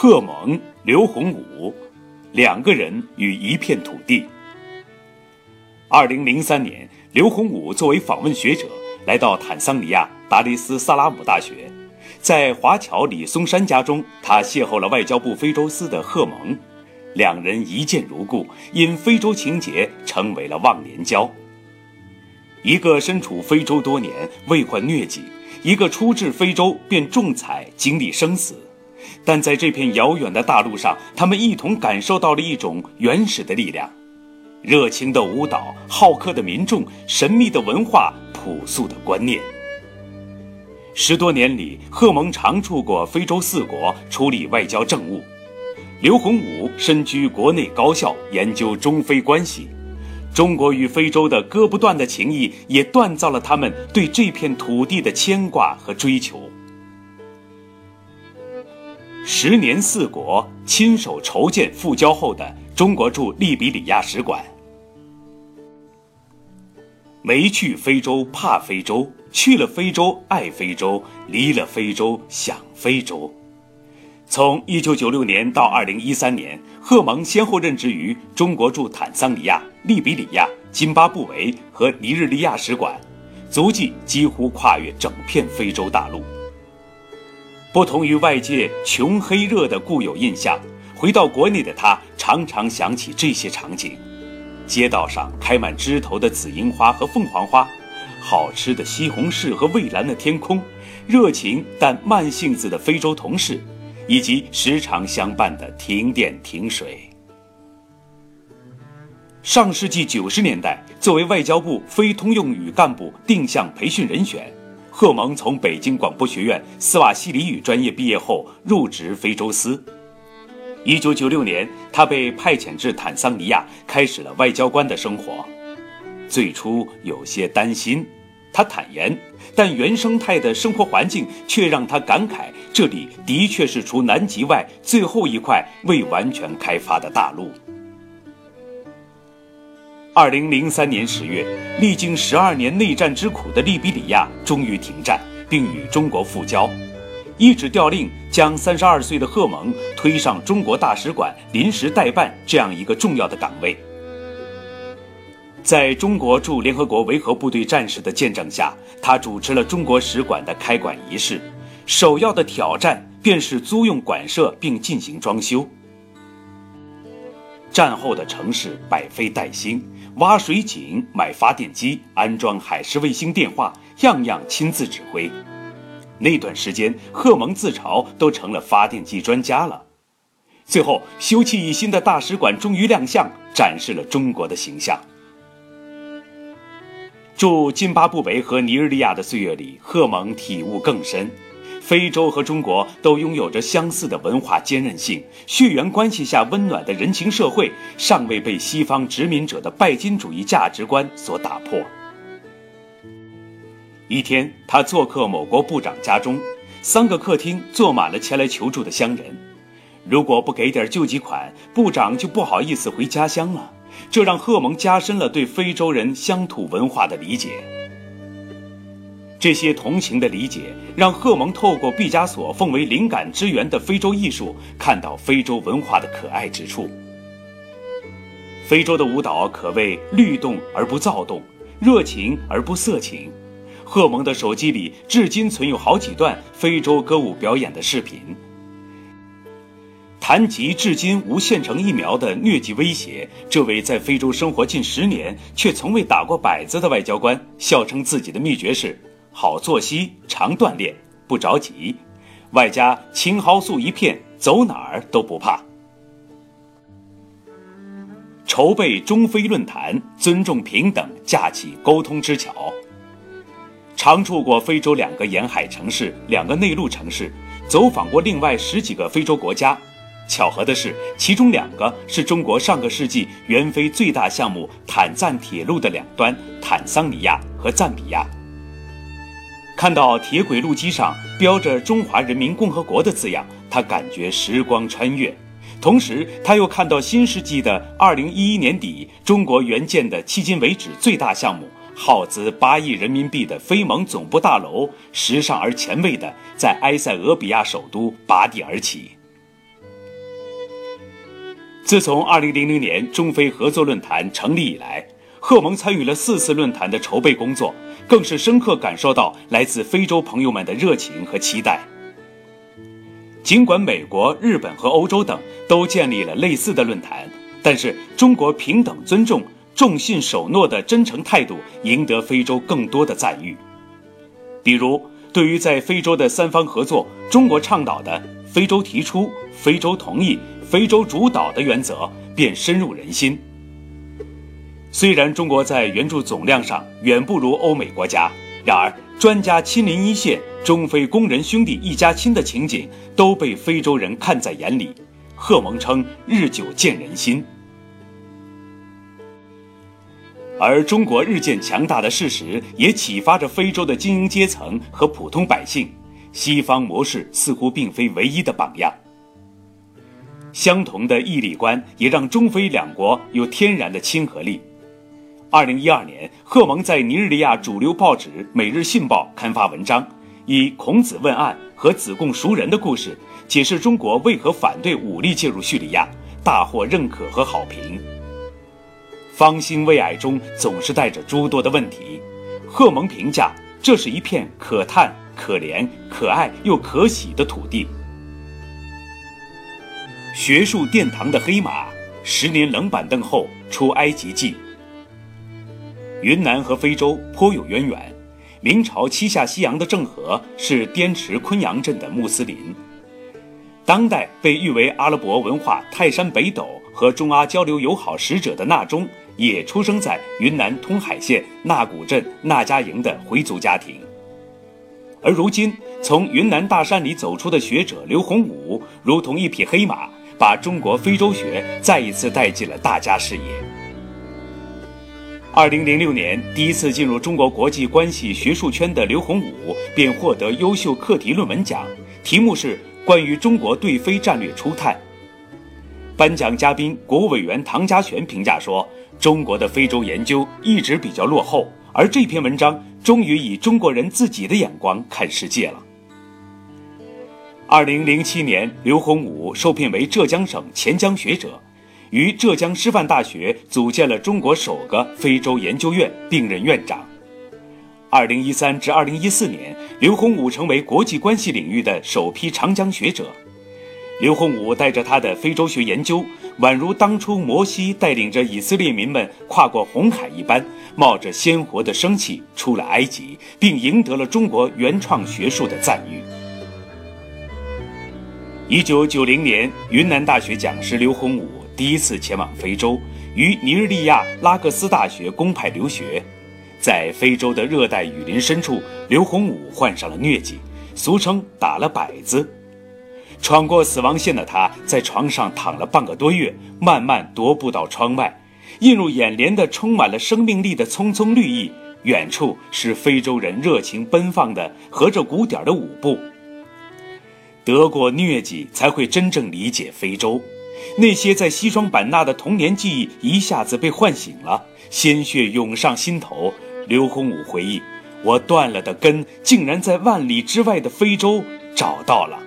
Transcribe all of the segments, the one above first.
贺蒙、刘洪武，两个人与一片土地。二零零三年，刘洪武作为访问学者来到坦桑尼亚达雷斯萨拉姆大学，在华侨李松山家中，他邂逅了外交部非洲司的贺蒙，两人一见如故，因非洲情结成为了忘年交。一个身处非洲多年未患疟疾，一个初至非洲便中彩经历生死，但在这片遥远的大陆上，他们一同感受到了一种原始的力量：热情的舞蹈、好客的民众、神秘的文化、朴素的观念。十多年里，贺蒙常驻过非洲四国，处理外交政务；刘洪武身居国内高校，研究中非关系。中国与非洲的割不断的情谊，也锻造了他们对这片土地的牵挂和追求。十年四国亲手筹建复交后的中国驻利比里亚使馆。没去非洲怕非洲，去了非洲爱非洲，离了非洲想非洲。从1996年到2013年，贺蒙先后任职于中国驻坦桑尼亚、利比里亚、津巴布韦和尼日利亚使馆，足迹几乎跨越整片非洲大陆。不同于外界穷黑热的固有印象，回到国内的他常常想起这些场景：街道上开满枝头的紫樱花和凤凰花，好吃的西红柿和蔚蓝的天空，热情但慢性子的非洲同事。以及时常相伴的停电停水。上世纪九十年代，作为外交部非通用语干部定向培训人选，贺蒙从北京广播学院斯瓦西里语专业毕业后入职非洲司。一九九六年，他被派遣至坦桑尼亚，开始了外交官的生活。最初有些担心。他坦言，但原生态的生活环境却让他感慨，这里的确是除南极外最后一块未完全开发的大陆。二零零三年十月，历经十二年内战之苦的利比里亚终于停战，并与中国复交，一纸调令将三十二岁的贺蒙推上中国大使馆临时代办这样一个重要的岗位。在中国驻联合国维和部队战士的见证下，他主持了中国使馆的开馆仪式。首要的挑战便是租用馆舍并进行装修。战后的城市百废待兴，挖水井、买发电机、安装海事卫星电话，样样亲自指挥。那段时间，贺蒙自嘲都成了发电机专家了。最后，修葺一新的大使馆终于亮相，展示了中国的形象。驻津巴布韦和尼日利亚的岁月里，贺蒙体悟更深：非洲和中国都拥有着相似的文化坚韧性，血缘关系下温暖的人情社会尚未被西方殖民者的拜金主义价值观所打破。一天，他做客某国部长家中，三个客厅坐满了前来求助的乡人。如果不给点救济款，部长就不好意思回家乡了。这让贺蒙加深了对非洲人乡土文化的理解。这些同情的理解，让赫蒙透过毕加索奉为灵感之源的非洲艺术，看到非洲文化的可爱之处。非洲的舞蹈可谓律动而不躁动，热情而不色情。赫蒙的手机里至今存有好几段非洲歌舞表演的视频。谈及至今无现成疫苗的疟疾威胁，这位在非洲生活近十年却从未打过摆子的外交官笑称自己的秘诀是：好作息、常锻炼、不着急，外加青蒿素一片，走哪儿都不怕。筹备中非论坛，尊重平等，架起沟通之桥。常驻过非洲两个沿海城市、两个内陆城市，走访过另外十几个非洲国家。巧合的是，其中两个是中国上个世纪援非最大项目坦赞铁路的两端——坦桑尼亚和赞比亚。看到铁轨路基上标着“中华人民共和国”的字样，他感觉时光穿越。同时，他又看到新世纪的2011年底，中国援建的迄今为止最大项目，耗资八亿人民币的非盟总部大楼，时尚而前卫的在埃塞俄比亚首都拔地而起。自从2000年中非合作论坛成立以来，贺蒙参与了四次论坛的筹备工作，更是深刻感受到来自非洲朋友们的热情和期待。尽管美国、日本和欧洲等都建立了类似的论坛，但是中国平等尊重、重信守诺的真诚态度赢得非洲更多的赞誉。比如，对于在非洲的三方合作，中国倡导的“非洲提出、非洲同意、非洲主导”的原则便深入人心。虽然中国在援助总量上远不如欧美国家，然而专家亲临一线。中非工人兄弟一家亲的情景都被非洲人看在眼里，贺蒙称日久见人心。而中国日渐强大的事实也启发着非洲的精英阶层和普通百姓，西方模式似乎并非唯一的榜样。相同的义利观也让中非两国有天然的亲和力。二零一二年，贺蒙在尼日利亚主流报纸《每日信报》刊发文章。以孔子问案和子贡赎人的故事，解释中国为何反对武力介入叙利亚，大获认可和好评。方兴未艾中总是带着诸多的问题，贺蒙评价这是一片可叹、可怜、可爱又可喜的土地。学术殿堂的黑马，十年冷板凳后出埃及记。云南和非洲颇有渊源。明朝七下西洋的郑和是滇池昆阳镇的穆斯林，当代被誉为阿拉伯文化泰山北斗和中阿交流友好使者的纳忠，也出生在云南通海县纳古镇纳家营的回族家庭。而如今从云南大山里走出的学者刘洪武，如同一匹黑马，把中国非洲学再一次带进了大家视野。二零零六年，第一次进入中国国际关系学术圈的刘洪武便获得优秀课题论文奖，题目是《关于中国对非战略初探》。颁奖嘉宾国务委员唐家璇评价说：“中国的非洲研究一直比较落后，而这篇文章终于以中国人自己的眼光看世界了。”二零零七年，刘洪武受聘为浙江省钱江学者。于浙江师范大学组建了中国首个非洲研究院，并任院长。二零一三至二零一四年，刘洪武成为国际关系领域的首批长江学者。刘洪武带着他的非洲学研究，宛如当初摩西带领着以色列民们跨过红海一般，冒着鲜活的生气出了埃及，并赢得了中国原创学术的赞誉。一九九零年，云南大学讲师刘洪武。第一次前往非洲，于尼日利亚拉各斯大学公派留学，在非洲的热带雨林深处，刘洪武患上了疟疾，俗称打了摆子。闯过死亡线的他，在床上躺了半个多月，慢慢踱步到窗外，映入眼帘的充满了生命力的葱葱绿意，远处是非洲人热情奔放的合着鼓点的舞步。得过疟疾，才会真正理解非洲。那些在西双版纳的童年记忆一下子被唤醒了，鲜血涌上心头。刘洪武回忆：“我断了的根，竟然在万里之外的非洲找到了。”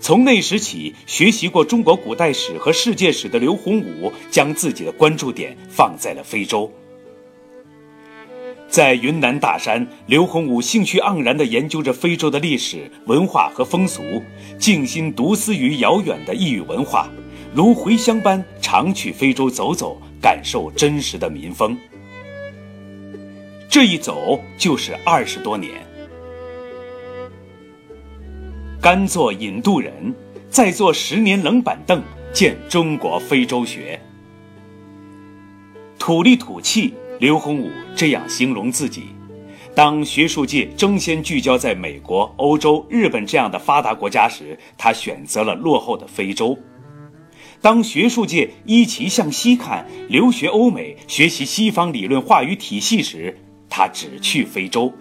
从那时起，学习过中国古代史和世界史的刘洪武，将自己的关注点放在了非洲。在云南大山，刘洪武兴趣盎然地研究着非洲的历史文化和风俗，静心独思于遥远的异域文化，如回乡般常去非洲走走，感受真实的民风。这一走就是二十多年。甘做引渡人，再做十年冷板凳，见中国非洲学，土里土气。刘洪武这样形容自己：当学术界争先聚焦在美国、欧洲、日本这样的发达国家时，他选择了落后的非洲；当学术界一齐向西看，留学欧美、学习西方理论话语体系时，他只去非洲，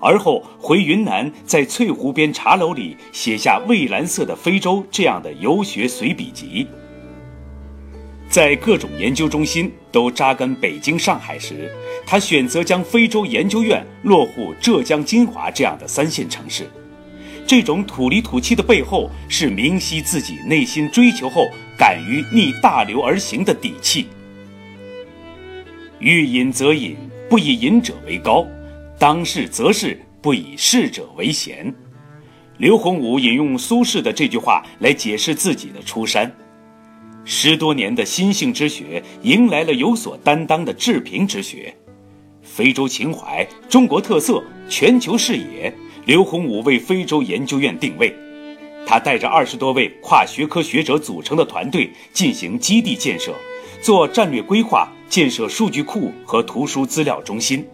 而后回云南，在翠湖边茶楼里写下《蔚蓝色的非洲》这样的游学随笔集。在各种研究中心都扎根北京、上海时，他选择将非洲研究院落户浙江金华这样的三线城市，这种土里土气的背后，是明晰自己内心追求后，敢于逆大流而行的底气。欲饮则饮，不以饮者为高；当事则是，不以事者为贤。刘洪武引用苏轼的这句话来解释自己的出山。十多年的心性之学，迎来了有所担当的治平之学。非洲情怀、中国特色、全球视野，刘洪武为非洲研究院定位。他带着二十多位跨学科学者组成的团队进行基地建设，做战略规划，建设数据库和图书资料中心。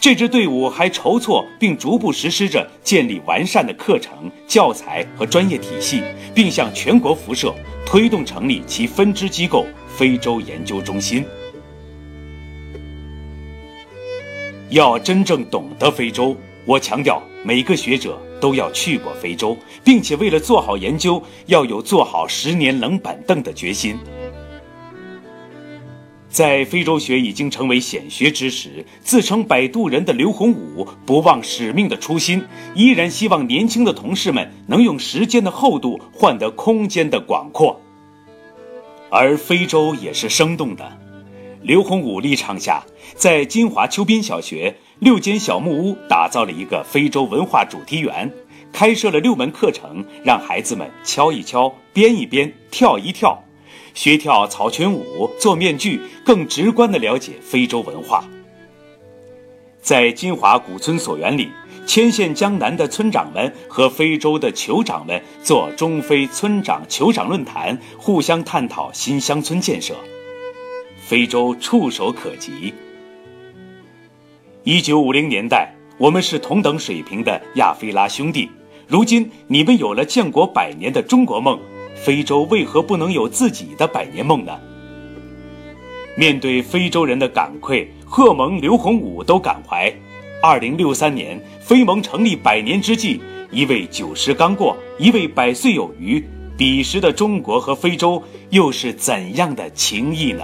这支队伍还筹措并逐步实施着建立完善的课程、教材和专业体系，并向全国辐射，推动成立其分支机构——非洲研究中心。要真正懂得非洲，我强调每个学者都要去过非洲，并且为了做好研究，要有做好十年冷板凳的决心。在非洲学已经成为显学之时，自称摆渡人的刘洪武不忘使命的初心，依然希望年轻的同事们能用时间的厚度换得空间的广阔。而非洲也是生动的。刘洪武立场下，在金华邱斌小学六间小木屋打造了一个非洲文化主题园，开设了六门课程，让孩子们敲一敲、编一编、跳一跳，学跳草裙舞、做面具，更直观地了解非洲文化。在金华古村所园里，牵线江南的村长们和非洲的酋长们做中非村长酋长论坛，互相探讨新乡村建设。非洲触手可及。一九五零年代，我们是同等水平的亚非拉兄弟。如今，你们有了建国百年的中国梦，非洲为何不能有自己的百年梦呢？面对非洲人的感愧，贺蒙、刘洪武都感怀。二零六三年，非盟成立百年之际，一位九十刚过，一位百岁有余，彼时的中国和非洲又是怎样的情谊呢？